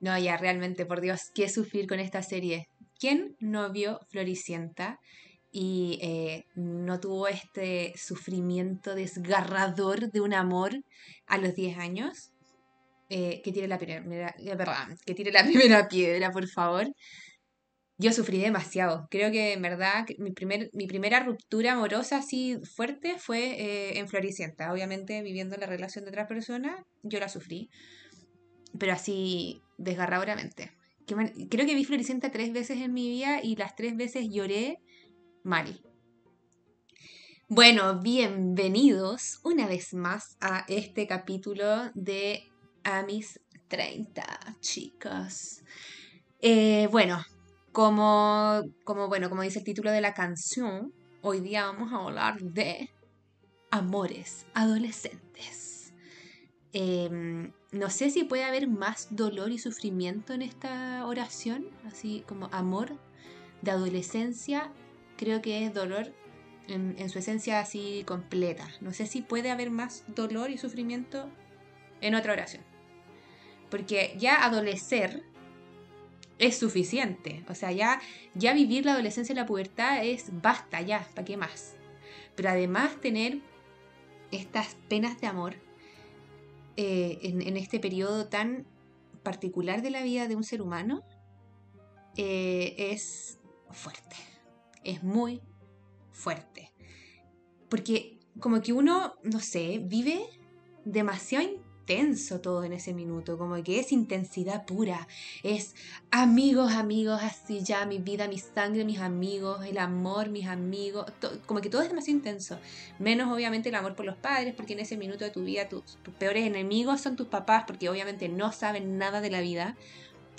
No, ya realmente, por Dios, qué sufrir con esta serie. ¿Quién no vio Floricienta y eh, no tuvo este sufrimiento desgarrador de un amor a los 10 años? Eh, que tire la primera, eh, que tire la primera piedra, por favor. Yo sufrí demasiado. Creo que en verdad mi, primer, mi primera ruptura amorosa así fuerte fue en Floricienta. Obviamente viviendo la relación de otra persona, yo la sufrí. Pero así desgarradoramente. Creo que vi Floricienta tres veces en mi vida y las tres veces lloré mal. Bueno, bienvenidos una vez más a este capítulo de A mis 30, chicos. Eh, bueno, como, como, bueno, como dice el título de la canción, hoy día vamos a hablar de amores adolescentes. Em, no sé si puede haber más dolor y sufrimiento en esta oración, así como amor de adolescencia, creo que es dolor en, su esencia así completa. No sé si puede haber más dolor y sufrimiento en otra oración. Porque ya adolecer es suficiente. O sea, ya, ya vivir la adolescencia y la pubertad es basta, ya, ¿para qué más? Pero además tener estas penas de amor eh, en, este periodo tan particular de la vida de un ser humano eh, es fuerte. Es muy fuerte. Porque como que uno, no sé, vive demasiado intenso todo en ese minuto, como que es intensidad pura, es amigos, amigos, así ya, mi vida, mi sangre, mis amigos, el amor, mis amigos, como que todo es demasiado intenso, menos obviamente el amor por los padres, porque en ese minuto de tu vida tus, tus peores enemigos son tus papás, porque obviamente no saben nada de la vida,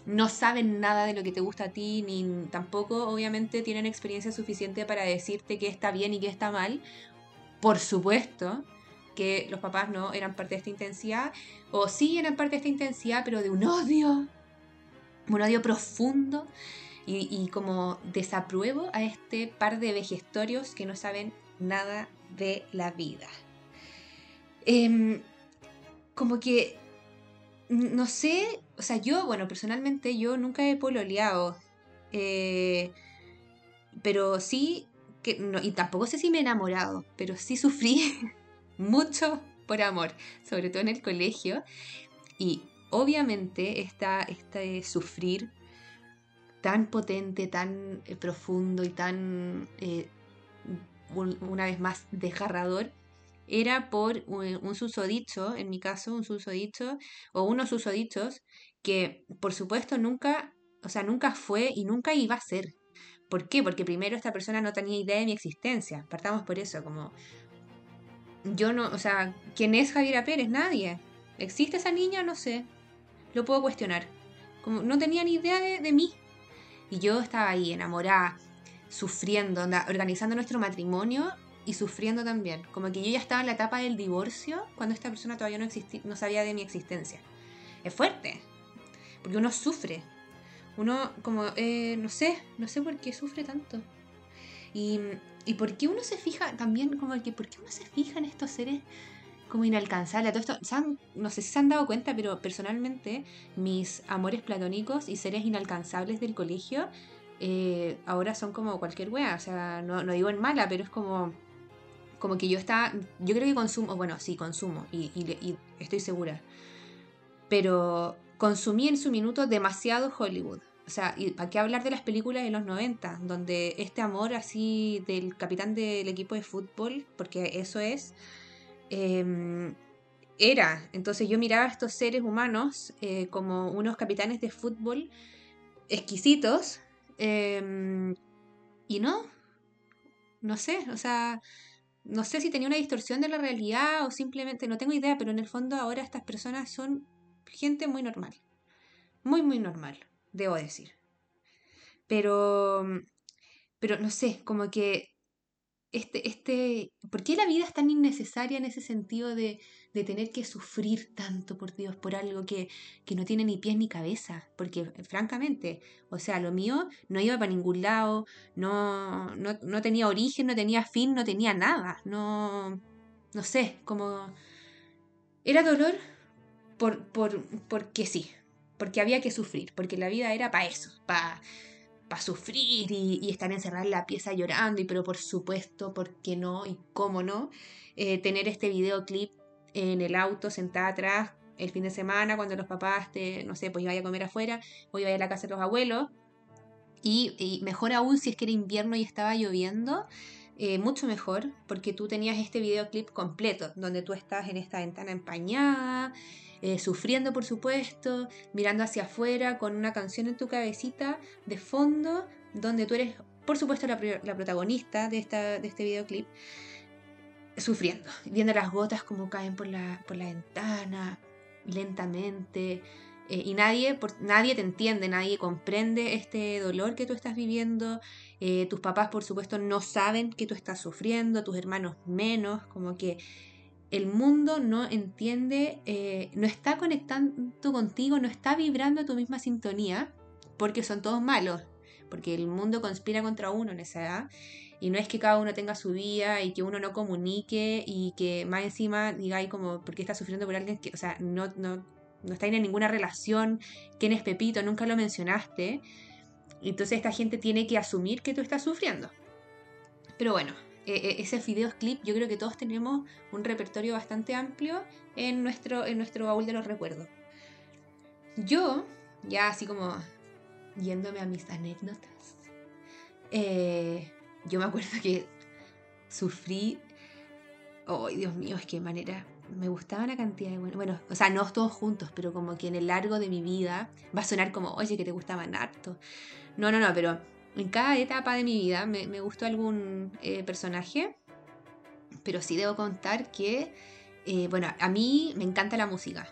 no saben nada de lo que te gusta a ti, ni tampoco obviamente tienen experiencia suficiente para decirte qué está bien y qué está mal. Por supuesto que los papás no eran parte de esta intensidad, o sí eran parte de esta intensidad, pero de un odio, un odio profundo y, como desapruebo a este par de vejestorios que no saben nada de la vida. Em, como que, no sé, o sea, yo, bueno, personalmente yo nunca he pololeado, eh, pero sí, y tampoco sé si me he enamorado, pero sí sufrí mucho por amor, sobre todo en el colegio. Y obviamente esta, este sufrir tan potente, tan eh, profundo y tan, eh, un- una vez más, desgarrador, era por un, un susodicho, en mi caso, un susodicho, o unos susodichos, que por supuesto nunca, o sea, nunca fue y nunca iba a ser. ¿Por qué? Porque primero esta persona no tenía idea de mi existencia. Partamos por eso, como yo no, o sea, ¿quién es Javiera Pérez? Nadie. ¿Existe esa niña? No sé. Lo puedo cuestionar. Como no tenía ni idea de, de mí. Y yo estaba ahí enamorada, sufriendo, onda, organizando nuestro matrimonio y sufriendo también. Como que yo ya estaba en la etapa del divorcio cuando esta persona todavía no, existi- no sabía de mi existencia. Es fuerte, porque uno sufre. Uno como, eh, no sé, no sé por qué sufre tanto. Y, y por qué uno se fija también, como que, ¿por qué uno se fija en estos seres como inalcanzables? A Todo esto, ¿se han- no sé si se han dado cuenta, pero personalmente mis amores platónicos y seres inalcanzables del colegio eh, ahora son como cualquier wea. O sea, no, digo en mala, pero es como, como que yo estaba, yo creo que consumo, bueno, sí, consumo y estoy segura. Pero consumí en su minuto demasiado Hollywood. O sea, ¿y ¿para qué hablar de las películas de los 90? Donde este amor así del capitán del equipo de fútbol, porque eso es, eh, era. Entonces yo miraba a estos seres humanos eh, como unos capitanes de fútbol exquisitos. em, y no, no sé, o sea, no sé si tenía una distorsión de la realidad o simplemente, no tengo idea, pero en el fondo ahora estas personas son gente muy normal. Muy, muy normal, debo decir. Pero, pero no sé, como que este, este, ¿por qué la vida es tan innecesaria en ese sentido de, de tener que sufrir tanto, por Dios, por algo que, que no tiene ni pies ni cabeza? Porque, eh, francamente, o sea, lo mío no iba para ningún lado, no, no, no tenía origen, no tenía fin, no tenía nada, no, no sé, como... Era dolor por, por, porque sí, porque había que sufrir, porque la vida era para eso, para sufrir y, y estar encerrada en la pieza llorando, y pero por supuesto, ¿por qué no? ¿Y cómo no? Eh, tener este videoclip en el auto, sentada atrás, el fin de semana, cuando los papás, te, no sé, pues iba a comer afuera, o iba a a la casa de los abuelos, y, y mejor aún si es que era invierno y estaba lloviendo, eh, mucho mejor, porque tú tenías este videoclip completo, donde tú estás en esta ventana empañada, eh, sufriendo por supuesto, mirando hacia afuera con una canción en tu cabecita de fondo, donde tú eres por supuesto la, protagonista de, esta, de este videoclip, sufriendo, viendo las gotas como caen por la, por la ventana, lentamente. eh, y nadie, por, nadie te entiende, nadie comprende este dolor que tú estás viviendo. eh, tus papás, por supuesto, no saben que tú estás sufriendo, tus hermanos menos, como que el mundo no entiende, eh, no está conectando contigo, no está vibrando a tu misma sintonía, porque son todos malos, porque el mundo conspira contra uno en esa edad. Y no es que cada uno tenga su vida y que uno no comunique y que más encima digáis como, ¿por qué estás sufriendo por alguien que, o sea, no, no, no en ninguna relación? ¿Quién es Pepito? Nunca lo mencionaste. Entonces esta gente tiene que asumir que tú estás sufriendo. Pero bueno, eh, eh, ese videoclip, yo creo que todos tenemos un repertorio bastante amplio en nuestro, en nuestro baúl de los recuerdos. Yo, ya así como yéndome a mis anécdotas, eh, yo me acuerdo que sufrí, oh Dios mío, es que manera, me gustaba una cantidad de bueno, bueno, o sea, no todos juntos, pero como que en el largo de mi vida va a sonar como, oye, que te gustaban harto. No, no, no, pero en cada etapa de mi vida me, me gustó algún eh, personaje, pero sí debo contar que, eh, bueno, a mí me encanta la música.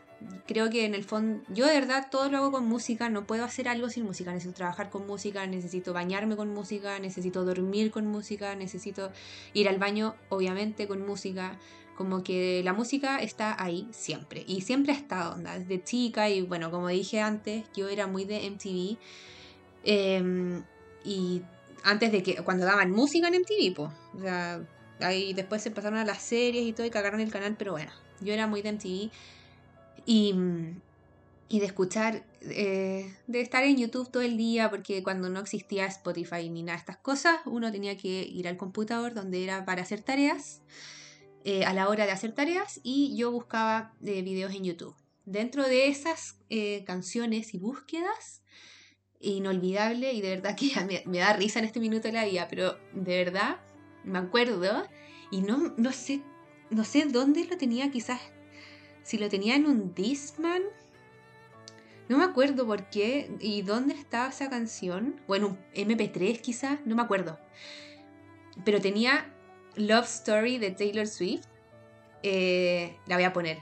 Creo que en el fondo, yo de verdad todo lo hago con música, no puedo hacer algo sin música, necesito trabajar con música, necesito bañarme con música, necesito dormir con música, necesito ir al baño, obviamente, con música. Como que la música está ahí siempre, y siempre ha estado, onda, desde chica, y bueno, como dije antes, yo era muy de MTV. Em, y antes de que, cuando daban música en MTV, pues. O sea, ahí después se pasaron a las series y todo y cagaron el canal, pero bueno, yo era muy de MTV. Y, y de escuchar, eh, de estar en YouTube todo el día, porque cuando no existía Spotify ni nada de estas cosas, uno tenía que ir al computador donde era para hacer tareas, eh, a la hora de hacer tareas, y yo buscaba eh, videos en YouTube. Dentro de esas eh, canciones y búsquedas, inolvidable y de verdad que me, da risa en este minuto de la vida, pero de verdad me acuerdo y no, no sé no sé dónde lo tenía quizás si lo tenía en un Discman no me acuerdo por qué y dónde estaba esa canción o en un MP3 quizás no me acuerdo. Pero tenía Love Story de Taylor Swift Eh, la voy a poner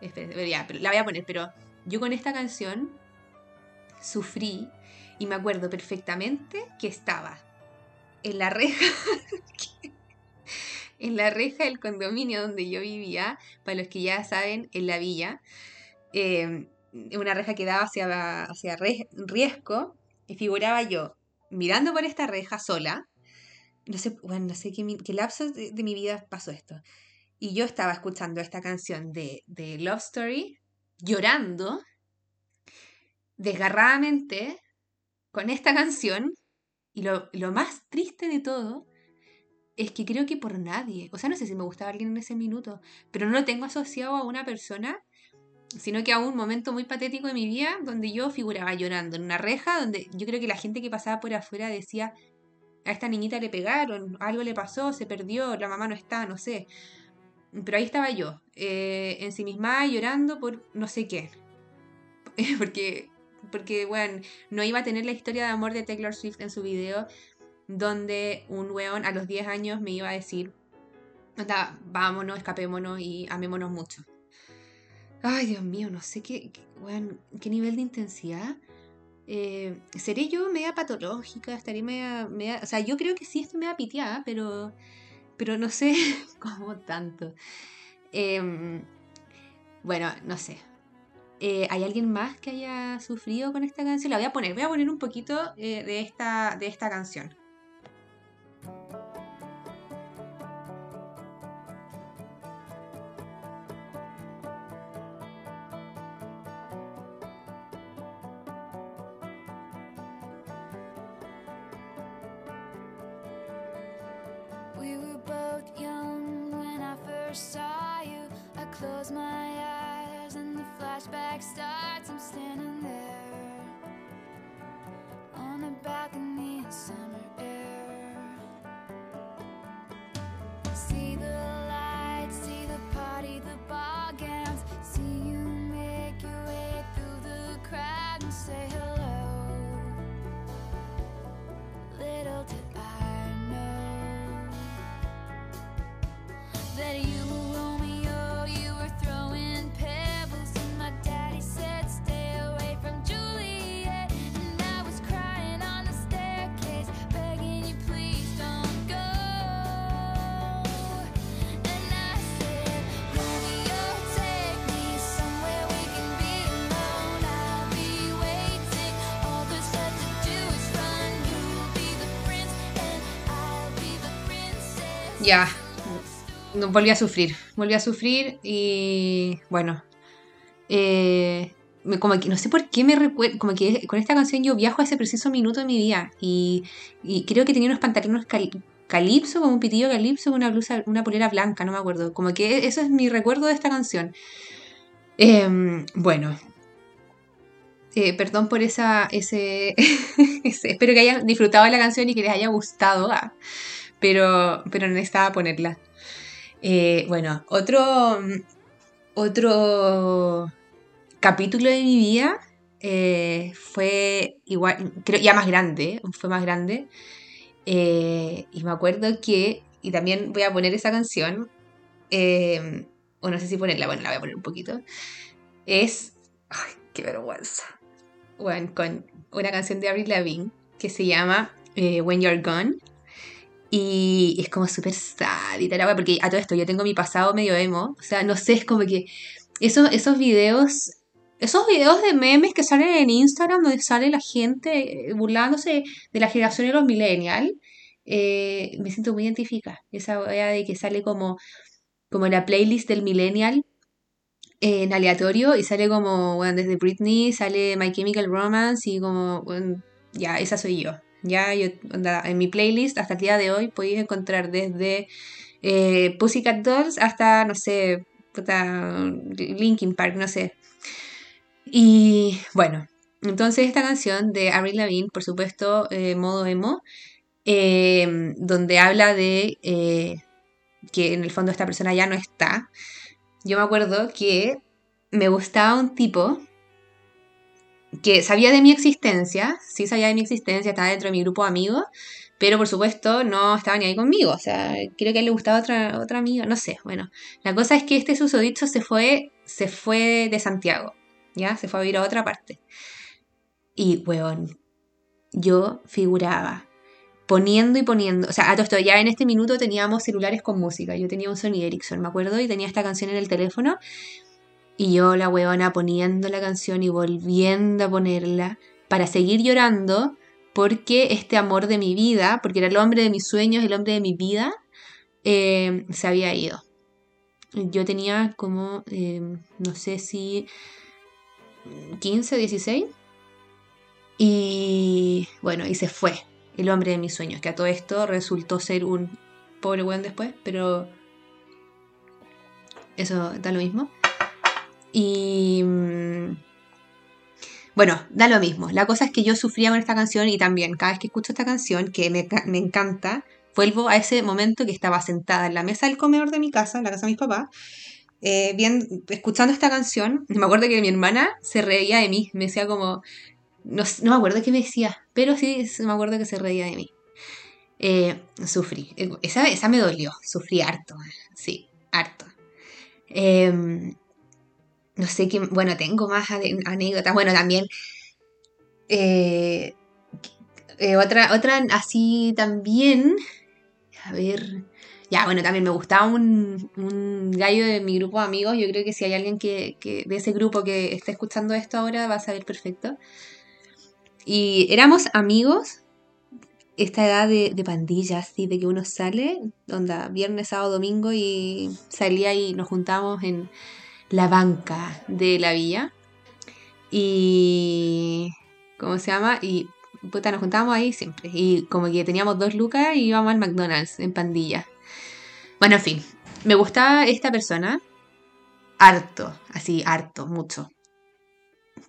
la voy a poner pero yo con esta canción sufrí y me acuerdo perfectamente que estaba en la reja, en la reja del condominio donde yo vivía, para los que ya saben, en la villa, eh, una reja que daba hacia, hacia Riesco, y figuraba yo mirando por esta reja sola, no sé, bueno, no sé qué lapso de, de mi vida pasó esto, y yo estaba escuchando esta canción de, de Love Story, llorando, desgarradamente, con esta canción y lo, lo más triste de todo es que creo que por nadie, o sea, no sé si me gustaba alguien en ese minuto, pero no lo tengo asociado a una persona, sino que a un momento muy patético de mi vida donde yo figuraba llorando en una reja, donde yo creo que la gente que pasaba por afuera decía, a esta niñita le pegaron, algo le pasó, se perdió, la mamá no está, no sé. Pero ahí estaba yo, eh, ensimismada llorando por no sé qué. Porque porque, bueno, no iba a tener la historia de amor de Taylor Swift en su video, donde un weón a los 10 años me iba a decir, anda, vámonos, escapémonos y amémonos mucho. Ay, Dios mío, no sé qué, qué, qué nivel de intensidad. Eh, ¿Seré yo media patológica? ¿Estaré media, media- O sea, yo creo que sí estoy media piteada, pero, pero no sé cómo tanto. Em, bueno, no sé. Eh, ¿Hay alguien más que haya sufrido con esta canción? La voy a poner, voy a poner un poquito eh, de, esta, de esta canción. Volví a sufrir. Volví a sufrir y bueno. eh, como que no sé por qué me recuerdo. Como que con esta canción yo viajo a ese preciso minuto de mi vida. Y, y creo que tenía unos pantalones cal- calipso, como un pitillo calipso, una blusa, una polera blanca, no me acuerdo. Como que eso es mi recuerdo de esta canción. Em, bueno. Eh, perdón por esa, ese, Espero que hayan disfrutado de la canción y que les haya gustado. ah, pero, pero necesitaba ponerla. Eh, bueno, otro, otro capítulo de mi vida eh, fue igual, creo ya más grande, fue más grande. Eh, y me acuerdo que, y también voy a poner esa canción, o no sé si ponerla, bueno, la voy a poner un poquito. Es, ay, qué vergüenza. Bueno, con una canción de Avril Lavigne que se llama When You're Gone. Y es como súper tal, wea, porque a todo esto yo tengo mi pasado medio emo. O sea, no sé, es como que esos, esos videos, esos videos de memes que salen en Instagram donde sale la gente eh, burlándose de la generación de los millennials, eh, me siento muy identificada. Esa wea de que sale como, como la playlist del millennial en aleatorio y sale como, bueno, desde Britney, sale My Chemical Romance y como, bueno, ya, esa soy yo. Ya, yo, en mi playlist hasta el día de hoy podéis encontrar desde eh, Pussycat Dolls hasta, no sé, Linkin Park, no sé. Y bueno, entonces esta canción de Avril Lavigne, por supuesto, eh, modo emo, eh, donde habla de eh, que en el fondo esta persona ya no está. Yo me acuerdo que me gustaba un tipo que sabía de mi existencia, sí sabía de mi existencia, estaba dentro de mi grupo de amigos, pero por supuesto no estaba ni ahí conmigo, o sea, creo que a él le gustaba otra, otra amiga, no sé, bueno, la cosa es que este susodicho se fue, se fue de Santiago, ¿ya? Se fue a vivir a otra parte. Y, weón, yo figuraba poniendo y poniendo, o sea, a todo ya en este minuto teníamos celulares con música, yo tenía un Sony Ericsson, me acuerdo, y tenía esta canción en el teléfono, y yo, la huevona, poniendo la canción y volviendo a ponerla para seguir llorando porque este amor de mi vida, porque era el hombre de mis sueños, el hombre de mi vida, eh, se había ido. Yo tenía como, eh, no sé si 15, 16. Y bueno, y se fue el hombre de mis sueños, que a todo esto resultó ser un pobre weón después, pero eso da lo mismo. Y mm, bueno, da lo mismo. La cosa es que yo sufría con esta canción y también cada vez que escucho esta canción, que me, me encanta, vuelvo a ese momento que estaba sentada en la mesa del comedor de mi casa, en la casa de mis papás, eh, bien, escuchando esta canción, me acuerdo que mi hermana se reía de mí, me decía como, no, no me acuerdo qué me decía, pero sí me acuerdo que se reía de mí. Eh, sufrí, Eh, esa, esa me dolió, sufrí harto, sí, harto. Em, no sé qué, bueno, tengo más anécdotas, bueno, también eh, eh, otra, otra así también, a ver, ya, bueno, también me gustaba un, un gallo de mi grupo de amigos. Yo creo que si hay alguien que, que de ese grupo que está escuchando esto ahora va a saber perfecto. Y éramos amigos, esta edad de, de pandillas, así, de que uno sale, onda, viernes, sábado, domingo, y salía y nos juntábamos en la banca de la villa. Y. ¿Cómo se llama? Y puta, nos juntábamos ahí siempre. Y como que teníamos dos lucas y íbamos al McDonald's en pandilla. Bueno, en fin. Me gustaba esta persona. Harto. Así, harto, mucho.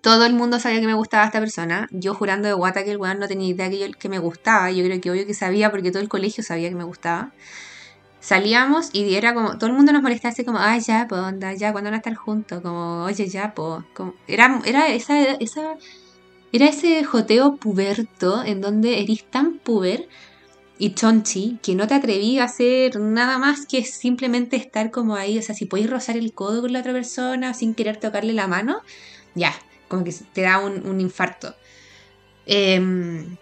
Todo el mundo sabía que me gustaba esta persona. Yo jurando de guata que el weón no tenía idea que, yo, que me gustaba. Yo creo que obvio que sabía porque todo el colegio sabía que me gustaba. Salíamos y era como, todo el mundo nos molestaba así como, ay ya, po, onda, ya, cuando van a estar juntos? Como, oye ya, po. Como, era, era esa, esa, era ese joteo puberto en donde eres tan puber y chonchi que no te atreví a hacer nada más que simplemente estar como ahí. O sea, si podéis rozar el codo con la otra persona sin querer tocarle la mano, ya, como que te da un, infarto. Em,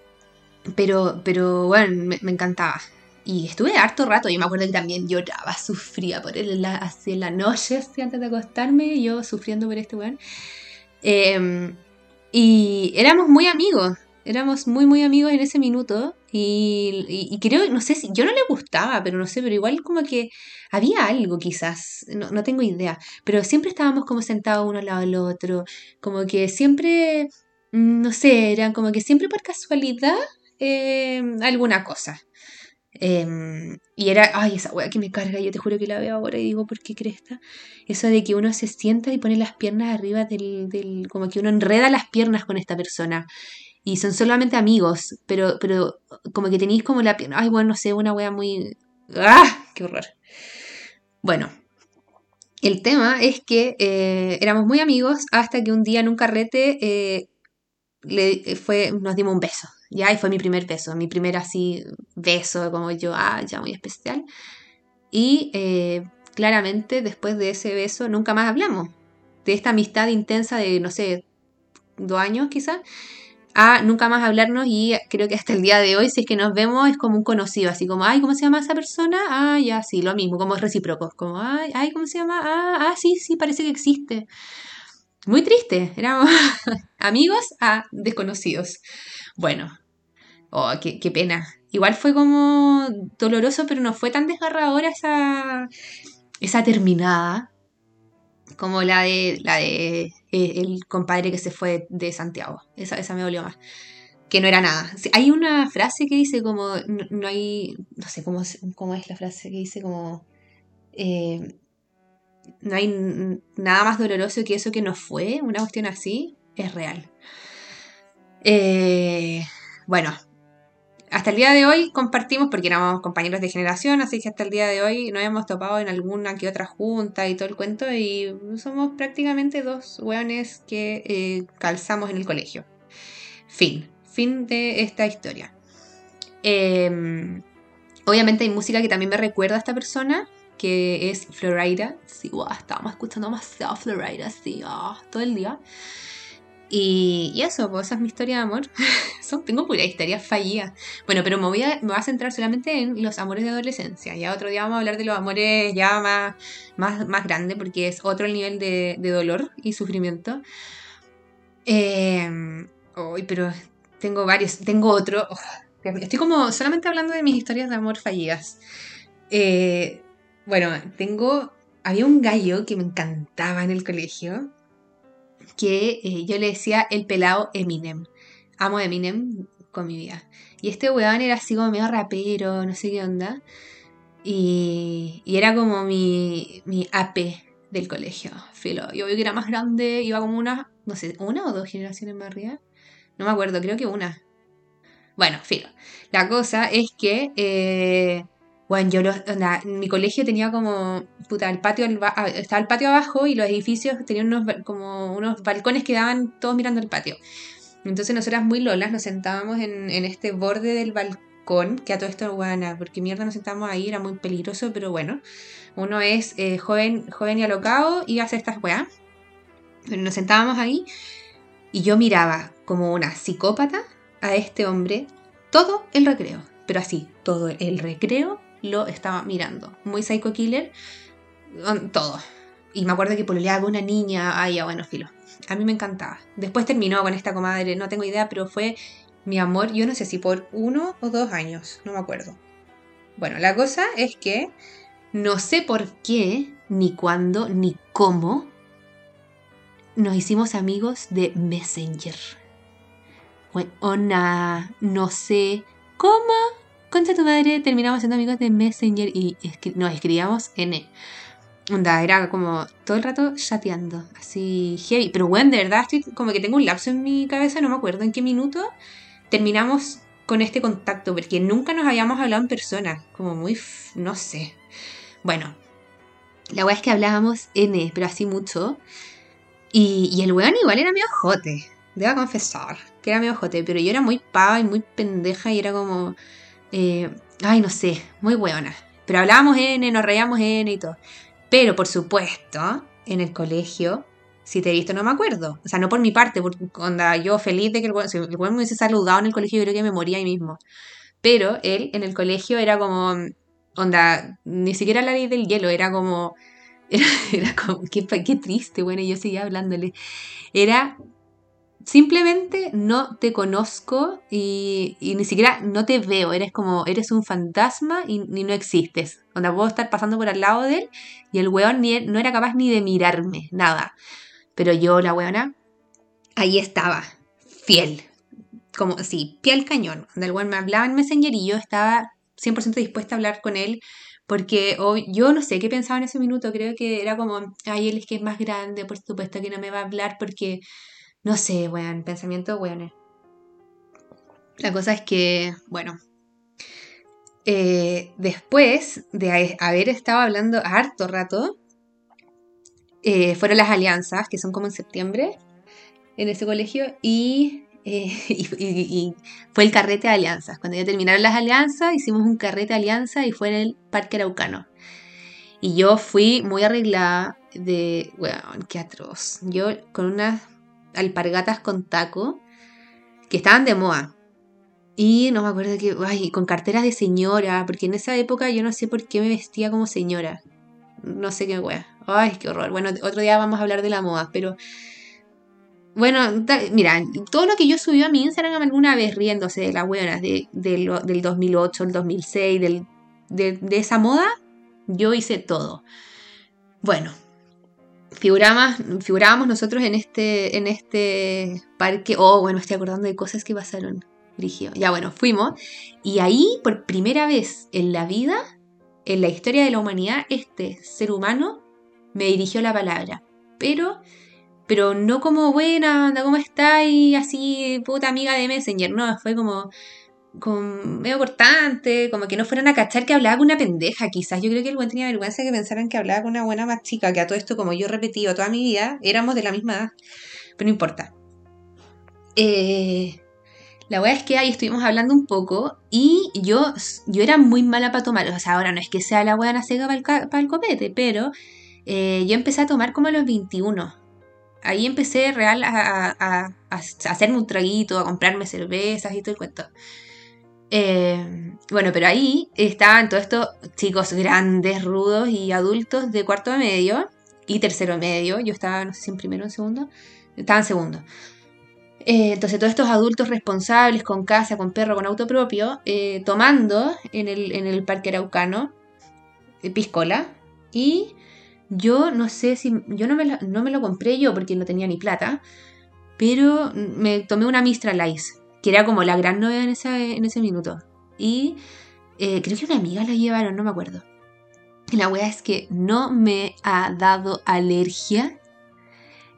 pero, pero bueno, me encantaba. Y estuve harto rato, yo me acuerdo que también lloraba, sufría por él así en la noche, así antes de acostarme, yo sufriendo por este weón. Em, y éramos muy amigos, éramos muy, muy amigos en ese minuto. Y, y- y creo, no sé si, yo no le gustaba, pero no sé, pero igual como que había algo quizás, no, no tengo idea. Pero siempre estábamos como sentados uno al lado del otro, como que siempre, mm, no sé, eran como que siempre por casualidad eh, alguna cosa. Em, y era, ay, esa weá que me carga, yo te juro que la veo ahora y digo, ¿por qué cresta? Eso de que uno se sienta y pone las piernas arriba del, como que uno enreda las piernas con esta persona. Y son solamente amigos, pero, pero como que tenéis como la pierna, ay, bueno, no sé, una weá muy... ¡Ah! ¡Qué horror! Bueno, el tema es que eh, éramos muy amigos hasta que un día en un carrete eh, le, fue, nos dimos un beso. Ya, y fue mi primer beso, mi primer así beso, como yo, ah, ya muy especial. Y eh, claramente después de ese beso nunca más hablamos. De esta amistad intensa de, no sé, dos años quizás, a nunca más hablarnos y creo que hasta el día de hoy, si es que nos vemos, es como un conocido, así como, ay, ¿cómo se llama esa persona? Ah, ya, sí, lo mismo, como es recíproco, como, ay, ay, ¿cómo se llama? Ah, ah, sí, sí, parece que existe. Muy triste, éramos amigos a desconocidos. Bueno, oh, qué, qué pena. Igual fue como doloroso, pero no fue tan desgarradora esa, esa terminada como la de la de eh, el compadre que se fue de Santiago. Esa, esa me dolió más. Que no era nada. Hay una frase que dice como no, hay. No sé cómo, cómo es la frase que dice como. eh, no hay nada más doloroso que eso que no fue. Una cuestión así. Es real. Eh, bueno, hasta el día de hoy compartimos, porque éramos compañeros de generación, así que hasta el día de hoy nos hemos topado en alguna que otra junta y todo el cuento, y somos prácticamente dos hueones que eh, calzamos en el colegio. Fin, fin de esta historia. Eh, obviamente hay música que también me recuerda a esta persona, que es Florida. Sí, estábamos escuchando demasiado Florida, sí, ah, todo el día. Y, eso, pues esa es mi historia de amor. Tengo pura historia fallida. Bueno, pero me voy, a, me voy a centrar solamente en los amores de adolescencia. Ya otro día vamos a hablar de los amores ya más, más, más grandes, porque es otro el nivel de, dolor y sufrimiento. Eh, pero tengo varios. Tengo otro. estoy como solamente hablando de mis historias de amor fallidas. Eh, bueno, tengo. Había un gallo que me encantaba en el colegio. Que eh, yo le decía el pelado Eminem amo Eminem con mi vida. Y este weón era así como medio rapero, no sé qué onda. Y, y era como mi, mi AP del colegio. Filo. Yo vi que era más grande, iba como una, no sé, una o dos generaciones más arriba. No me acuerdo, creo que una. Bueno, filo. La cosa es que eh, Bueno, yo los, onda, mi colegio tenía como, puta, el patio, ah, estaba el patio abajo y los edificios tenían unos, como unos balcones que daban todos mirando el patio. Entonces nosotras muy lolas nos sentábamos en, en este borde del balcón, que a todo esto, buena, porque mierda nos sentábamos ahí, era muy peligroso, pero bueno, uno es eh, joven, joven y alocado y hace estas weas. Pero nos sentábamos ahí y yo miraba como una psicópata a este hombre todo el recreo, pero así, todo el recreo lo estaba mirando. Muy psycho killer, todo. Y me acuerdo que pololeaba con una niña, ay, ya bueno, filo. A mí me encantaba. Después terminó con esta comadre, no tengo idea, pero fue mi amor, yo no sé si por uno o dos años, no me acuerdo. Bueno, la cosa es que no sé por qué, ni cuándo, ni cómo nos hicimos amigos de Messenger. Ona, no sé cómo, concha tu madre, terminamos siendo amigos de Messenger y nos escribíamos N. Onda, era como todo el rato chateando, así heavy. Pero bueno, de verdad, estoy como que tengo un lapso en mi cabeza, no me acuerdo en qué minuto terminamos con este contacto, porque nunca nos habíamos hablado en persona, como muy, no sé. Bueno, la weá es que hablábamos N, pero así mucho. Y, y el weón igual era medio jote, debo confesar, que era medio jote, pero yo era muy pava y muy pendeja y era como, eh, ay, no sé, muy weona. Pero hablábamos N, nos reíamos N y todo. Pero por supuesto, en el colegio, si te he visto, no me acuerdo. O sea, no por mi parte, porque yo feliz de que el weón, si me hubiese saludado en el colegio, yo creo que me moría ahí mismo. Pero él en el colegio era como, onda, ni siquiera la ley del hielo, era como, era, era como, qué, qué triste, bueno, yo seguía hablándole. Era simplemente no te conozco y, ni siquiera no te veo, eres como, eres un fantasma y, no existes. Onda, puedo estar pasando por al lado de él y el weón ni, no era capaz ni de mirarme, nada. Pero yo, la weona, ahí estaba, fiel. Como, sí, pie al cañón. Donde el weón me hablaba en Messenger y yo estaba 100% dispuesta a hablar con él. Porque hoy, yo no sé qué pensaba en ese minuto. Creo que era como, ay, él es que es más grande, por supuesto que no me va a hablar porque, no sé, weón, pensamiento, weón. La cosa es que, bueno, eh, después de ha- haber estado hablando harto rato, eh, fueron las alianzas, que son como en septiembre, en ese colegio, y, eh, y fue el carrete de alianzas. Cuando ya terminaron las alianzas, hicimos un carrete de alianza y fue en el Parque Araucano. Y yo fui muy arreglada de, weón, qué atroz. Yo con unas alpargatas con taco que estaban de moda. Y no me acuerdo que, ay, con carteras de señora, porque en esa época yo no sé por qué me vestía como señora. No sé qué wea. Ay, qué horror. Bueno, otro día vamos a hablar de la moda, pero. Bueno, mira, todo lo que yo subí a mi Instagram alguna vez riéndose de las weonas de, del 2008, el 2006, del, de, de esa moda, yo hice todo. Bueno, figurábamos nosotros en este, en este parque. Oh, bueno, estoy acordando de cosas que pasaron. Brigio. Ya bueno, fuimos. Y ahí, por primera vez en la vida, en la historia de la humanidad, este ser humano me dirigió la palabra. Pero, pero no como buena, ¿cómo está? Y así, puta amiga de Messenger. No, fue como, como medio cortante, como que no fueran a cachar que hablaba con una pendeja, quizás. Yo creo que el buen tenía vergüenza que pensaran que hablaba con una buena más chica, que a todo esto, como yo he repetido toda mi vida, éramos de la misma edad. Pero no importa. Eh, la verdad es que ahí estuvimos hablando un poco y yo, yo era muy mala para tomar. O sea, ahora no es que sea la buena seca para el, copete, pero eh, yo empecé a tomar como a los 21. Ahí empecé real a- a- a hacerme un traguito, a comprarme cervezas y todo el cuento. Eh, bueno, pero ahí estaban todos estos chicos grandes, rudos y adultos de cuarto de medio y tercero medio. Yo estaba, no sé si en primero o en segundo. Estaba en segundo. Eh, entonces, todos estos adultos responsables, con casa, con perro, con auto propio, eh, tomando en el, parque araucano eh, piscola. Y yo no sé si. Yo no me, lo, no me lo compré yo porque no tenía ni plata. Pero me tomé una Mistral Ice, que era como la gran novedad en ese, en ese minuto. Y eh, creo que una amiga la llevaron, no me acuerdo. Y la wea es que no me ha dado alergia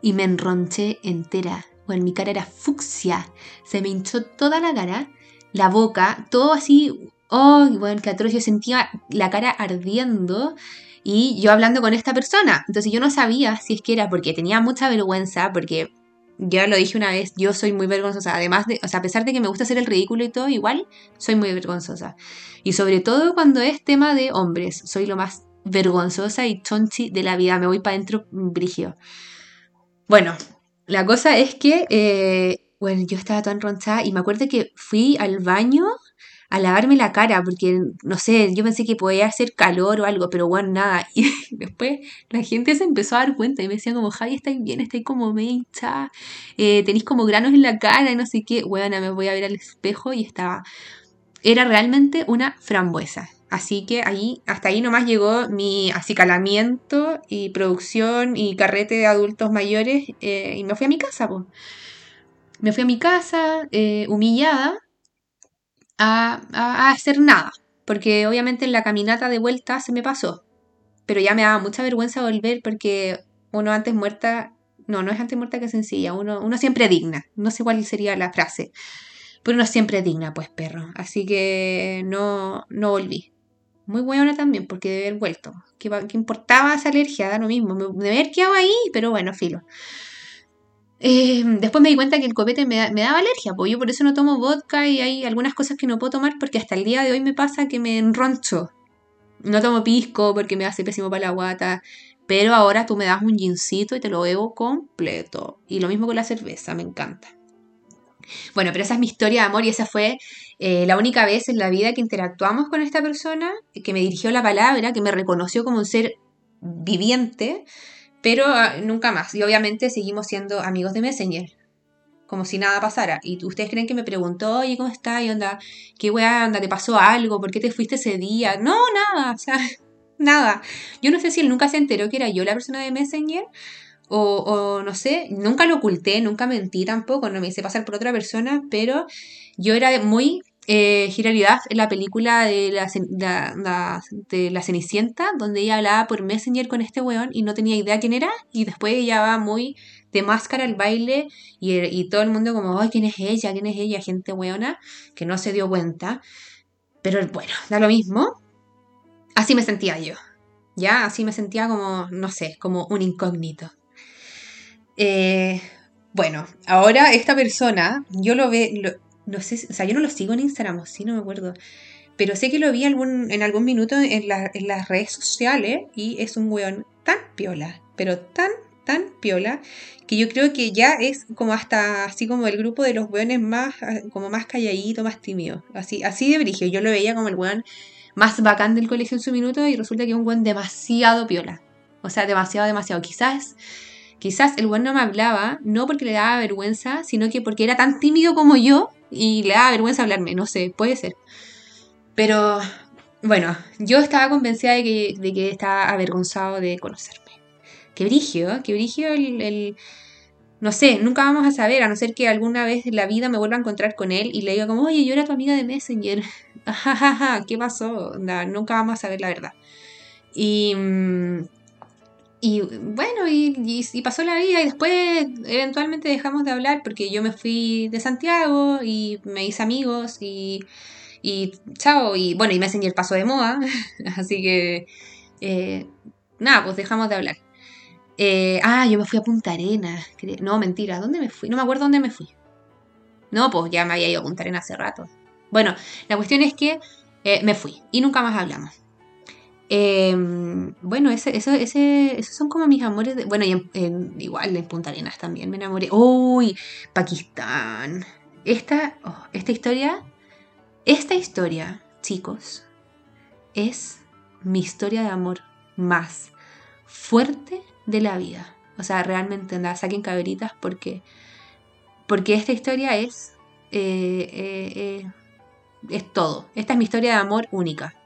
y me enronché entera. Bueno, mi cara era fucsia. Se me hinchó toda la cara, la boca, todo así Oh, bueno, que atroz, yo sentía la cara ardiendo y yo hablando con esta persona. Entonces yo no sabía si es que era porque tenía mucha vergüenza, porque ya lo dije una vez, yo soy muy vergonzosa. Además de, o sea, a pesar de que me gusta hacer el ridículo y todo, igual soy muy vergonzosa. Y sobre todo cuando es tema de hombres, soy lo más vergonzosa y chonchi de la vida. Me voy para adentro brigio. Bueno, la cosa es que, eh, bueno, yo estaba tan ronchada y me acuerdo que fui al baño a lavarme la cara, porque no sé, yo pensé que podía hacer calor o algo, pero bueno, nada. Y después la gente se empezó a dar cuenta y me decía como, Javi, estáis bien, estáis como mecha, eh, tenéis como granos en la cara y no sé qué. Bueno, me voy a ver al espejo y estaba. Era realmente una frambuesa. Así que ahí, hasta ahí nomás llegó mi acicalamiento y producción y carrete de adultos mayores eh, y me fui a mi casa, pues. Me fui a mi casa, eh, humillada, a, hacer nada, porque obviamente en la caminata de vuelta se me pasó, pero ya me daba mucha vergüenza volver porque uno antes muerta, no, no es antes muerta que sencilla, uno, uno siempre digna, no sé cuál sería la frase, pero uno siempre digna, pues perro, así que no, no volví. Muy buena también, porque de haber vuelto. ¿Qué, qué importaba esa alergia? Da lo mismo. De haber quedado ahí, pero bueno, filo. Eh, después me di cuenta que el copete me, daba alergia, yo por eso no tomo vodka y hay algunas cosas que no puedo tomar porque hasta el día de hoy me pasa que me enroncho. No tomo pisco porque me hace pésimo para la guata, pero ahora tú me das un gincito y te lo bebo completo. Y lo mismo con la cerveza, me encanta. Bueno, pero esa es mi historia de amor y esa fue eh, la única vez en la vida que interactuamos con esta persona, que me dirigió la palabra, que me reconoció como un ser viviente pero ah, nunca más. Y obviamente seguimos siendo amigos de Messenger. Como si nada pasara. Y ustedes creen que me preguntó, oye, ¿cómo estás? ¿Y onda? ¿Qué weá? ¿Onda? ¿Te pasó algo? ¿Por qué te fuiste ese día? No, nada. O sea, nada. Yo no sé si él nunca se enteró que era yo la persona de Messenger. O, no sé, nunca lo oculté, nunca mentí tampoco, no me hice pasar por otra persona, pero yo era muy eh, en la película de la, de la Cenicienta, donde ella hablaba por Messenger con este weón y no tenía idea quién era, y después ella va muy de máscara al baile y, todo el mundo como, ay, ¿quién es ella? ¿quién es ella? Gente weona, que no se dio cuenta. Pero bueno, da lo mismo. Así me sentía yo. Ya, así me sentía como, no sé, como un incógnito. Eh, bueno, ahora esta persona, yo lo veo, no sé, o sea, yo no lo sigo en Instagram, sí, no me acuerdo. Pero sé que lo vi algún, en algún minuto en, las redes sociales y es un weón tan piola, pero tan, tan piola, que yo creo que ya es como hasta así como el grupo de los weones más, como más calladito, más tímido. Así, así de brigio. Yo lo veía como el weón más bacán del colegio en su minuto y resulta que es un weón demasiado piola. O sea, demasiado, demasiado. Quizás Quizás el weón no me hablaba, no porque le daba vergüenza, sino que porque era tan tímido como yo y le daba vergüenza hablarme, no sé, puede ser. Pero bueno, yo estaba convencida de que, de que estaba avergonzado de conocerme. Qué brigio, qué brigio el, No sé, nunca vamos a saber, a no ser que alguna vez en la vida me vuelva a encontrar con él y le diga como, oye, yo era tu amiga de Messenger. ¿Qué pasó? nunca vamos a saber la verdad. Y... Mm, y bueno, y, pasó la vida y después eventualmente dejamos de hablar porque yo me fui de Santiago y me hice amigos y, chao. Y bueno, y Messenger pasó de moda, así que eh, nada, pues dejamos de hablar. Eh, ah, yo me fui a Punta Arena. No, mentira, ¿dónde me fui? No me acuerdo dónde me fui. No, pues ya me había ido a Punta Arena hace rato. Bueno, la cuestión es que eh, me fui y nunca más hablamos. Em, bueno, ese, eso, ese, esos son como mis amores. De, bueno, y igual en Punta Arenas también me enamoré. ¡Uy! Pakistán. Esta, oh, esta historia, esta historia, chicos, es mi historia de amor más fuerte de la vida. O sea, realmente, anda, saquen caberitas porque, porque esta historia es, eh, eh, eh, es todo. Esta es mi historia de amor única.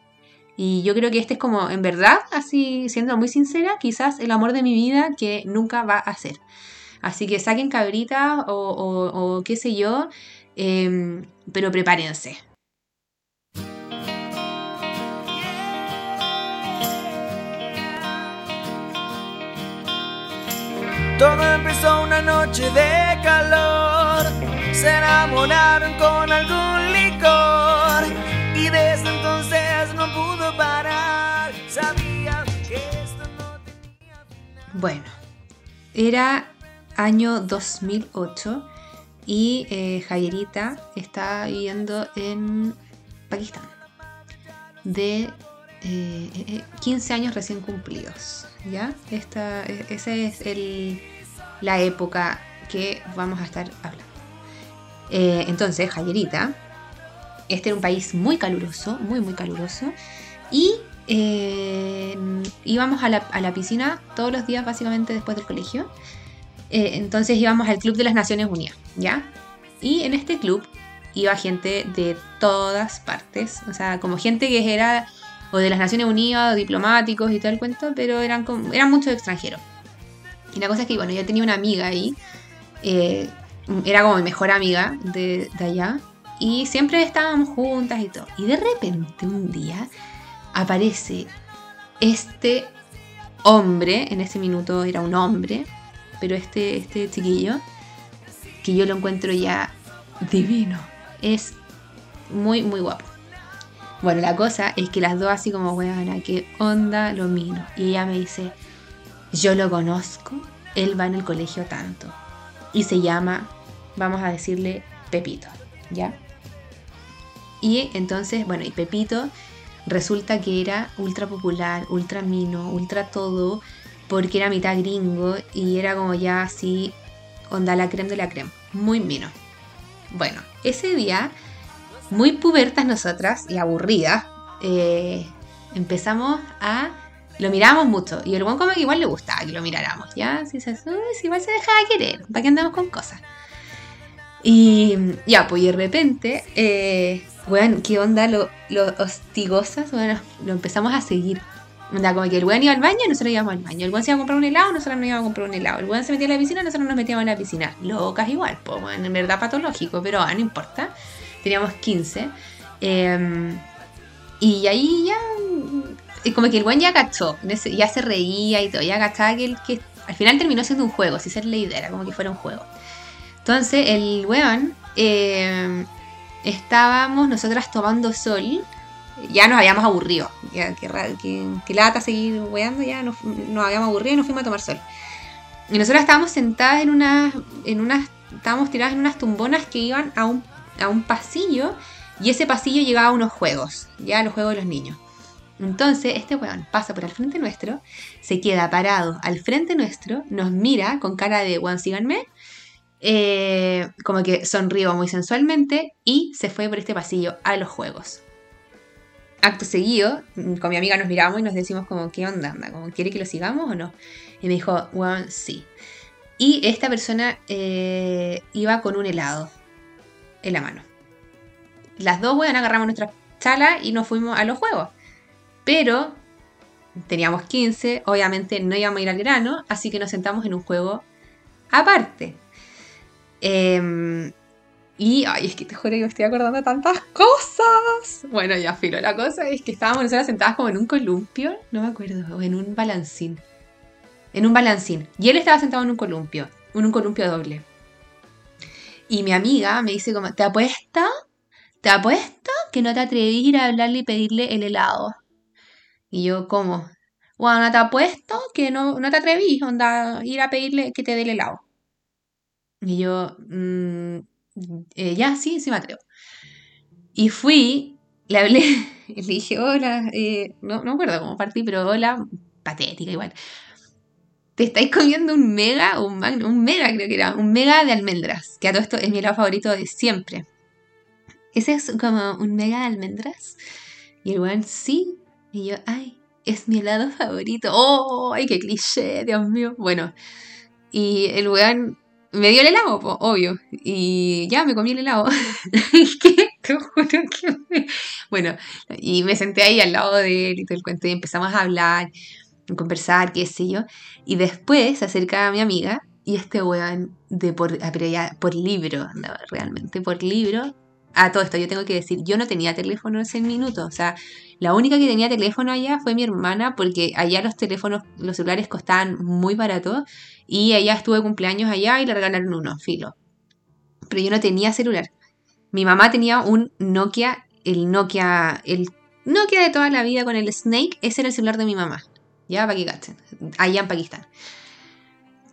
Y yo creo que este es como, en verdad, así siendo muy sincera, quizás el amor de mi vida que nunca va a ser. Así que saquen cabrita o, qué sé yo, em, pero prepárense. Todo empezó una noche de calor, se enamoraron con algún licor desde entonces no pudo parar. Sabía que esto no tenía. Bueno, era año 2008 y eh, Javierita está viviendo en Pakistán de eh, eh, 15 años recién cumplidos. ¿Ya? Esta, e- esa es el- la época que vamos a estar hablando. Eh, entonces, Javierita, este era un país muy caluroso, muy, muy caluroso. Y eh, íbamos a la, piscina todos los días, básicamente después del colegio. Eh, entonces íbamos al Club de las Naciones Unidas, ¿ya? Y en este club iba gente de todas partes, o sea, como gente que era o de las Naciones Unidas, o diplomáticos y todo el cuento, pero eran, eran muchos extranjeros. Y la cosa es que, bueno, yo tenía una amiga ahí, eh, era como mi mejor amiga de, de allá, y siempre estábamos juntas y todo. Y de repente un día aparece este hombre, en ese minuto era un hombre, pero este, este chiquillo, que yo lo encuentro ya divino, es muy, muy guapo. Bueno, la cosa es que las dos así como, weona, ¿qué onda lo miro? Y ella me dice, yo lo conozco, él va en el colegio tanto. Y se llama, vamos a decirle, Pepito, ¿ya? Y entonces, bueno, y Pepito resulta que era ultra popular, ultra mino, ultra todo, porque era mitad gringo y era como ya así, onda la creme de la creme, muy mino. Bueno, ese día, muy pubertas nosotras y aburridas, eh, empezamos a... Lo miramos mucho y el buen como que igual le gustaba que lo miráramos, ¿ya? Si, se, si igual se dejaba querer, ¿para qué andamos con cosas? Y ya, pues y de repente, eh, weón, ¿qué onda lo, lo hostigosas? Bueno, lo empezamos a seguir. Onda, como que el weón iba al baño nosotros íbamos al baño. El weón se iba a comprar un helado, nosotros nos íbamos a comprar un helado. El weón se metía en la piscina, nosotros nos metíamos en la piscina. Locas igual, pues, bueno, en verdad patológico, pero ah, no importa. Teníamos 15. eh, y ahí ya, como que el weón ya cachó, ya se reía y todo, ya cachaba que, al final terminó siendo un juego, si es la idea, era como que fuera un juego. Entonces el weón, eh, estábamos nosotras tomando sol, ya nos habíamos aburrido, ya que, que, que lata seguir weando, ya nos, nos habíamos aburrido y nos fuimos a tomar sol. Y nosotras estábamos sentadas en unas, en unas, estábamos tiradas en unas tumbonas que iban a un, a un pasillo y ese pasillo llegaba a unos juegos, ya los juegos de los niños. Entonces este weón pasa por al frente nuestro, se queda parado al frente nuestro, nos mira con cara de weón, síganme, eh, como que sonrió muy sensualmente y se fue por este pasillo a los juegos. Acto seguido, con mi amiga nos miramos y nos decimos como, ¿qué onda? anda? Como, ¿Quiere que lo sigamos o no? Y me dijo, weón, sí. Y esta persona eh, iba con un helado en la mano. Las dos, weón, agarramos nuestras chalas y nos fuimos a los juegos. Pero teníamos 15, obviamente no íbamos a ir al grano, así que nos sentamos en un juego aparte. Em, y, ay, es que te juro que me estoy acordando de tantas cosas. Bueno, ya filo. La cosa es que estábamos nosotras sentadas como en un columpio, no me acuerdo, o en un balancín. En un balancín. Y él estaba sentado en un columpio, en un columpio doble. Y mi amiga me dice como, ¿te apuesto? ¿Te apuesto que no te atrevís a ir a hablarle y pedirle el helado? Y yo, ¿cómo? Bueno, te apuesto que no, no te atrevís a ir a pedirle que te dé el helado. Y yo, mm, eh, ya, sí, sí me atrevo. Y fui, le hablé, le dije, hola, eh, no, no me acuerdo cómo partí, pero hola, patética igual. Te estáis comiendo un mega, un magno, un mega creo que era, un mega de almendras, que a todo esto es mi helado favorito de siempre. Ese es como un mega de almendras. Y el weón, sí. Y yo, ay, es mi helado favorito. ¡Oh! ¡Ay, qué cliché! Dios mío. Bueno, y el weón me dio el helado, po, obvio. Y ya me comí el helado. Que te juro que Bueno, y me senté ahí al lado de él y todo el cuento y empezamos a hablar, a conversar, qué sé yo. Y después se acerca a mi amiga y este weón de por, ah, por libro, no, realmente por libro. A todo esto, yo tengo que decir, yo no tenía teléfono en ese minuto. O sea, la única que tenía teléfono allá fue mi hermana, porque allá los teléfonos, los celulares costaban muy barato. Y ella estuvo de cumpleaños allá y le regalaron uno, filo. Pero yo no tenía celular. Mi mamá tenía un Nokia el Nokia, el Nokia de toda la vida con el Snake, ese era el celular de mi mamá. Ya, para que cachen. Allá en Pakistán.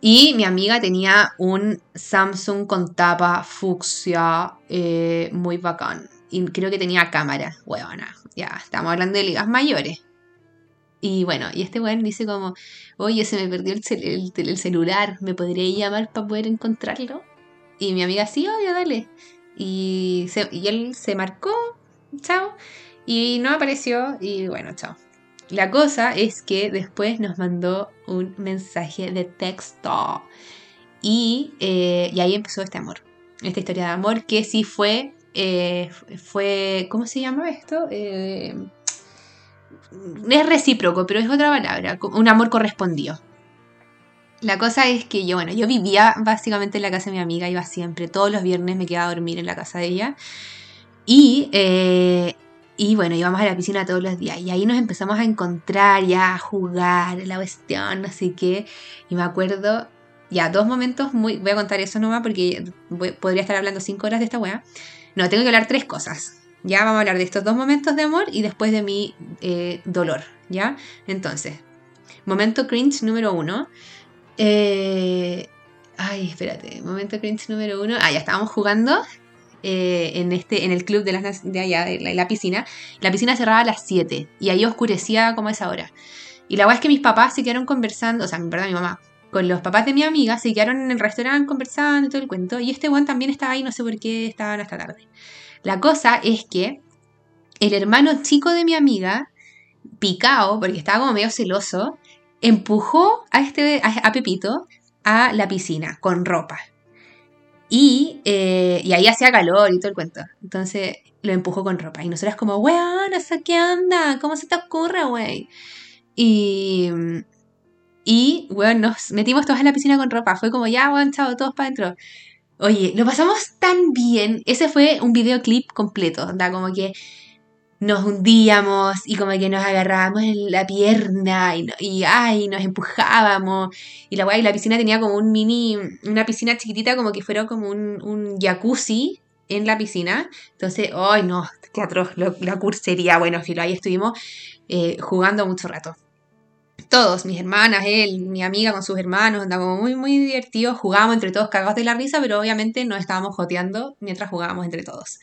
Y mi amiga tenía un Samsung con tapa fucsia eh, muy bacán. Y creo que tenía cámara, huevona. Ya, estamos hablando de ligas mayores. Y bueno, y este weón dice como, oye, se me perdió el, cel- el- el celular, ¿me podría llamar para poder encontrarlo? Y mi amiga, sí, obvio, dale. Y, se- y él se marcó, chao, y no apareció, y bueno, chao. La cosa es que después nos mandó un mensaje de texto. Y, eh, ahí empezó este amor. Esta historia de amor que sí fue. eh, fue. ¿Cómo se llama esto? Eh, es recíproco, pero es otra palabra. Un amor correspondido. La cosa es que yo, bueno, yo vivía básicamente en la casa de mi amiga, iba siempre, todos los viernes me quedaba a dormir en la casa de ella. Y, eh, y bueno, íbamos a la piscina todos los días. Y ahí nos empezamos a encontrar, ya a jugar, la cuestión, sé qué. Y me acuerdo, ya, dos momentos muy. Voy a contar eso nomás porque podría estar hablando cinco horas de esta weá. No, tengo que hablar tres cosas. Ya vamos a hablar de estos dos momentos de amor y después de mi eh, dolor, ¿ya? Entonces, momento cringe número uno. Eh, ay, espérate, momento cringe número uno. Ah, ya estábamos jugando eh, en, este, en el club de, las, de allá, de la, piscina. La piscina cerraba a las 7 y ahí oscurecía como a esa hora. Y la verdad es que mis papás se quedaron conversando, o sea, perdón, mi mamá, con los papás de mi amiga, se quedaron en el restaurante conversando y todo el cuento. Y este one también estaba ahí, no sé por qué estaban hasta tarde. La cosa es que el hermano chico de mi amiga, picao, porque estaba como medio celoso, empujó a, este, a Pepito a la piscina con ropa. Y, eh, y ahí hacía calor y todo el cuento. Entonces lo empujó con ropa. Y nosotras como, weón, ¿eso qué onda? ¿Cómo se te ocurre, wey? Y, y, weón, nos metimos todos en la piscina con ropa. Fue como, ya, weón, chao, todos para adentro. Oye, lo pasamos tan bien. Ese fue un videoclip completo. Como que nos hundíamos y como que nos agarrábamos en la pierna y, y ay, nos empujábamos. Y la y la piscina tenía como un mini, una piscina chiquitita, como que fuera como un, un jacuzzi en la piscina. Entonces, ay, no, qué atroz, la cursería. Bueno, filo, ahí estuvimos eh, jugando mucho rato. Todos, mis hermanas, él, mi amiga con sus hermanos, andábamos muy, muy divertidos, jugábamos entre todos cagados de la risa, pero obviamente no estábamos joteando mientras jugábamos entre todos.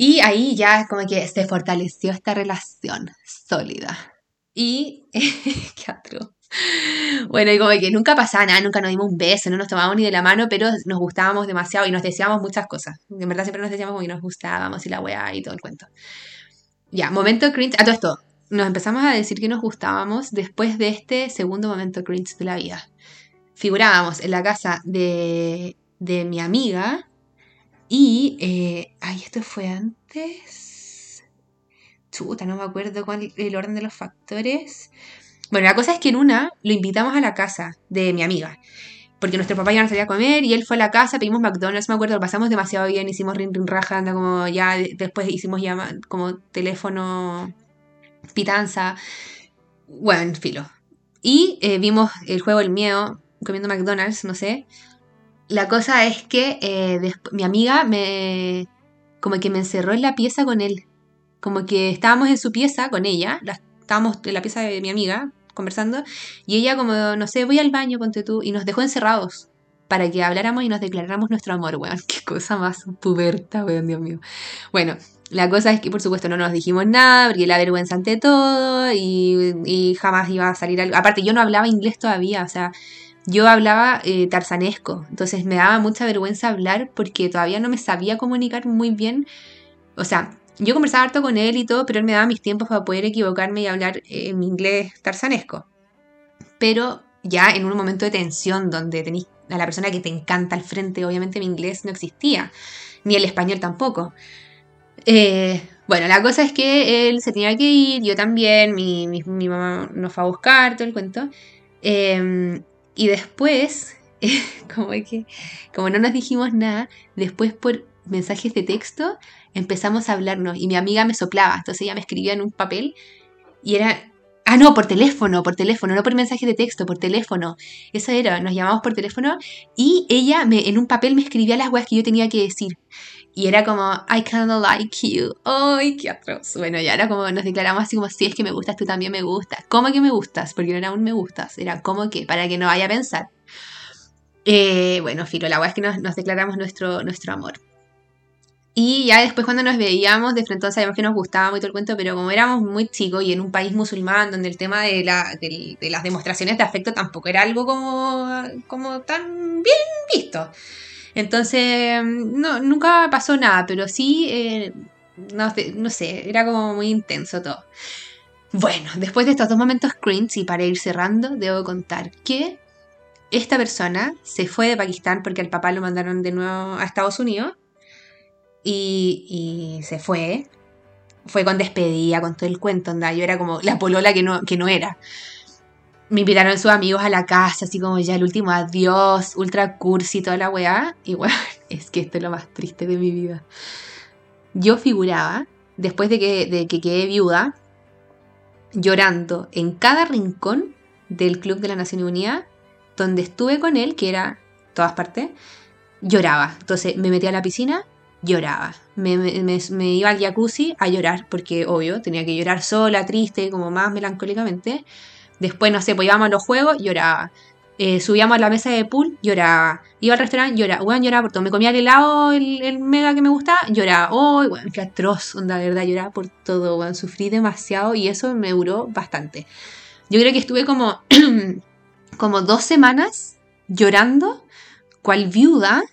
Y ahí ya como que se fortaleció esta relación sólida. Y qué atroz. Bueno, y como que nunca pasaba nada, nunca nos dimos un beso, no nos tomábamos ni de la mano, pero nos gustábamos demasiado y nos deseábamos muchas cosas. En verdad siempre nos decíamos como que nos gustábamos y la weá y todo el cuento. Ya, momento cringe. A todo esto, nos empezamos a decir que nos gustábamos después de este segundo momento cringe de la vida. Figurábamos en la casa de, de mi amiga y... eh, ay, esto fue antes... Chuta, no me acuerdo cuál el orden de los factores. Bueno, la cosa es que en una lo invitamos a la casa de mi amiga. Porque nuestro papá ya no salía a comer y él fue a la casa, pedimos McDonald's, me acuerdo, lo pasamos demasiado bien, hicimos rin rin raja, anda como ya de- después hicimos llama, como teléfono pitanza, bueno, en filo. Y eh, vimos el juego El Miedo, comiendo McDonald's, no sé. La cosa es que eh, mi amiga me. como que me encerró en la pieza con él. Como que estábamos en su pieza con ella, la- estábamos en la pieza de mi amiga conversando, y ella, como, no sé, voy al baño, ponte tú, y nos dejó encerrados para que habláramos y nos declaráramos nuestro amor, weón. Qué cosa más puberta, weón, Dios mío. Bueno, la cosa es que, por supuesto, no nos dijimos nada, porque la vergüenza ante todo, y, y jamás iba a salir algo. Aparte, yo no hablaba inglés todavía, o sea, yo hablaba eh, tarzanesco, entonces me daba mucha vergüenza hablar porque todavía no me sabía comunicar muy bien. O sea, yo conversaba harto con él y todo, pero él me daba mis tiempos para poder equivocarme y hablar eh, en inglés tarzanesco. Pero ya en un momento de tensión donde tenéis a la persona que te encanta al frente, obviamente mi inglés no existía, ni el español tampoco. Eh, bueno, la cosa es que él se tenía que ir, yo también, mi, mi- mi mamá nos fue a buscar, todo el cuento. Eh, y después, como que, como no nos dijimos nada, después por mensajes de texto empezamos a hablarnos y mi amiga me soplaba, entonces ella me escribía en un papel y era Ah, no, por teléfono, por teléfono, no por mensaje de texto, por teléfono. Eso era, nos llamamos por teléfono y ella me, en un papel me escribía las weas que yo tenía que decir. Y era como, I kinda like you. ¡Ay, qué atroz! Bueno, ya era como, nos declaramos así como, si es que me gustas, tú también me gustas. ¿Cómo que me gustas? Porque no era un me gustas, era como que, para que no vaya a pensar. Eh, bueno, Filo, la wea es que nos, nos declaramos nuestro, nuestro amor. Y ya después cuando nos veíamos, de frente sabíamos que nos gustaba mucho el cuento, pero como éramos muy chicos y en un país musulmán donde el tema de, la, de, de las demostraciones de afecto tampoco era algo como, como tan bien visto. Entonces, no, nunca pasó nada, pero sí, eh, no, sé- era como muy intenso todo. Bueno, después de estos dos momentos cringe y para ir cerrando, debo contar que esta persona se fue de Pakistán porque al papá lo mandaron de nuevo a Estados Unidos y, y se fue. Fue con despedida, con todo el cuento, onda. Yo era como la polola que no, que no era. Me invitaron sus amigos a la casa, así como ya el último adiós, ultra cursi, toda la weá. Y bueno, es que esto es lo más triste de mi vida. Yo figuraba, después de que, de que quedé viuda, llorando en cada rincón del Club de la Nación Unida, donde estuve con él, que era todas partes, lloraba. Entonces me metía a la piscina, lloraba. Me- me- me iba al jacuzzi a llorar, porque obvio, tenía que llorar sola, triste, como más melancólicamente. Después, no sé, pues íbamos a los juegos, lloraba. Eh, subíamos a la mesa de pool, lloraba. Iba al restaurante, lloraba. Bueno, lloraba por todo. Me comía el helado, el, el mega que me gustaba, lloraba. Oh, bueno, qué atroz, onda, de verdad, lloraba por todo, bueno, sufrí demasiado y eso me duró bastante. Yo creo que estuve como, como dos semanas llorando, cual viuda,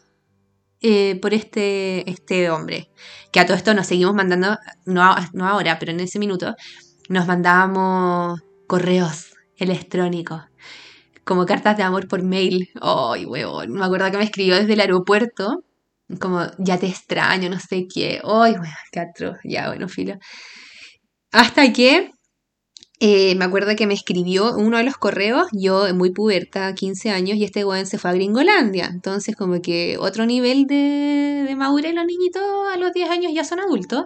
eh, por este, este hombre. Que a todo esto nos seguimos mandando, no, no ahora, pero en ese minuto, nos mandábamos correos electrónicos, como cartas de amor por mail. Ay, huevón, me acuerdo que me escribió desde el aeropuerto, como, ya te extraño, no sé qué. Ay, weón, qué atroz. Ya, bueno, filo. Hasta que eh, me acuerdo que me escribió uno de los correos, yo muy puberta, 15 años, y este weón se fue a Gringolandia. Entonces, como que otro nivel de, de madurez, los niñitos a los 10 años ya son adultos.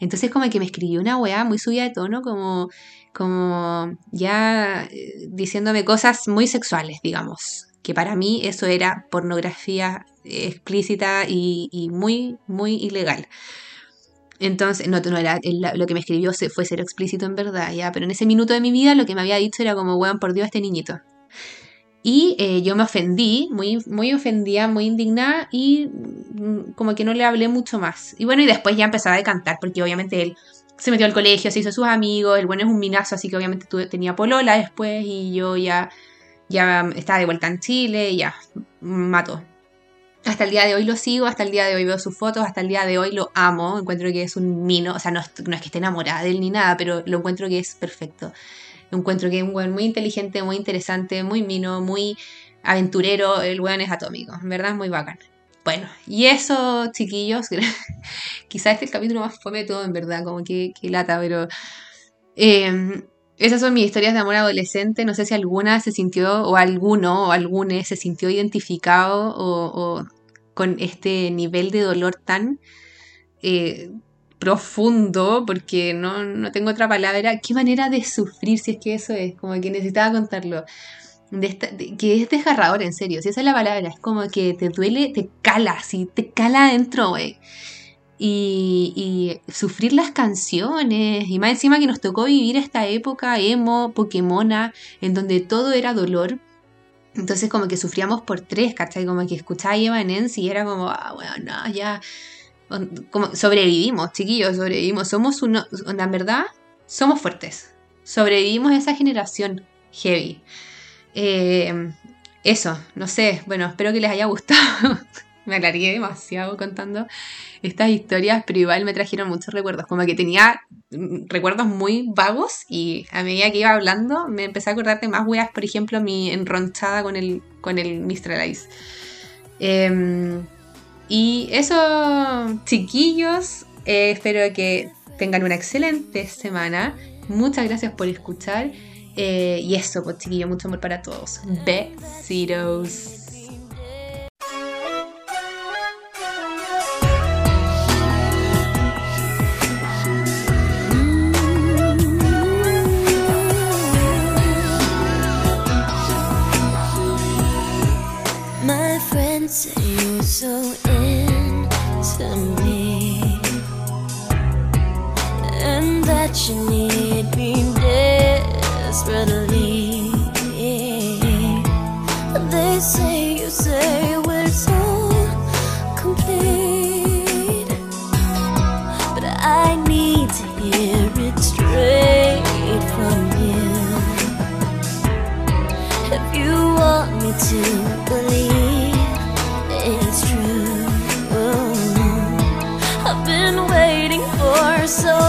Entonces, como que me escribió una weá muy subida de tono, como, como ya eh, diciéndome cosas muy sexuales, digamos. Que para mí eso era pornografía explícita y, muy, muy ilegal. Entonces, no, no era, lo que me escribió fue ser explícito en verdad, ya, pero en ese minuto de mi vida lo que me había dicho era como, weón, por Dios, este niñito. Y eh, yo me ofendí, muy, muy ofendida, muy indignada y mm, como que no le hablé mucho más. Y bueno, y después ya empezaba a cantar, porque obviamente él se metió al colegio, se hizo sus amigos, el bueno es un minazo, así que obviamente tuve- tenía polola después y yo ya, ya estaba de vuelta en Chile y ya, mató. Hasta el día de hoy lo sigo, hasta el día de hoy veo sus fotos, hasta el día de hoy lo amo, encuentro que es un mino, o sea, no, es- no es que esté enamorada de él ni nada, pero lo encuentro que es perfecto. Encuentro que es un weón muy inteligente, muy interesante, muy mino, muy aventurero, el weón es atómico, en verdad es muy bacán. Bueno, y eso, chiquillos, quizás este es el capítulo más fome de todo, en verdad, como que, que lata, pero... eh, esas son mis historias de amor adolescente. No sé si alguna se sintió, o alguno, o algune se sintió identificado o, o con este nivel de dolor tan eh, profundo, porque no, no tengo otra palabra. Qué manera de sufrir, si es que eso es, como que necesitaba contarlo. De esta- que es desgarrador, en serio, si esa es la palabra, es como que te duele, te cala, así, te cala adentro, güey. Y, y sufrir las canciones, y más encima que nos tocó vivir esta época emo, Pokémona, en donde todo era dolor. Entonces como que sufríamos por tres, ¿cachai? Como que escuchaba a Evanescence y era como, ah, bueno, no, ya... Sobrevivimos, chiquillos, sobrevivimos. Somos uno, la verdad, somos fuertes. Sobrevivimos a esa generación heavy. Eh, eso, no sé, bueno, espero que les haya gustado. me alargué demasiado contando estas historias, pero igual me trajeron muchos recuerdos. Como que tenía mm, recuerdos muy vagos y a medida que iba hablando me empecé a acordar de más weas, por ejemplo, mi enronchada con el, con el Ice. Em, y eso, chiquillos, eh, espero que tengan una excelente semana. Muchas gracias por escuchar. Eh, y eso, pues chiquillos, mucho amor para todos. Besitos. So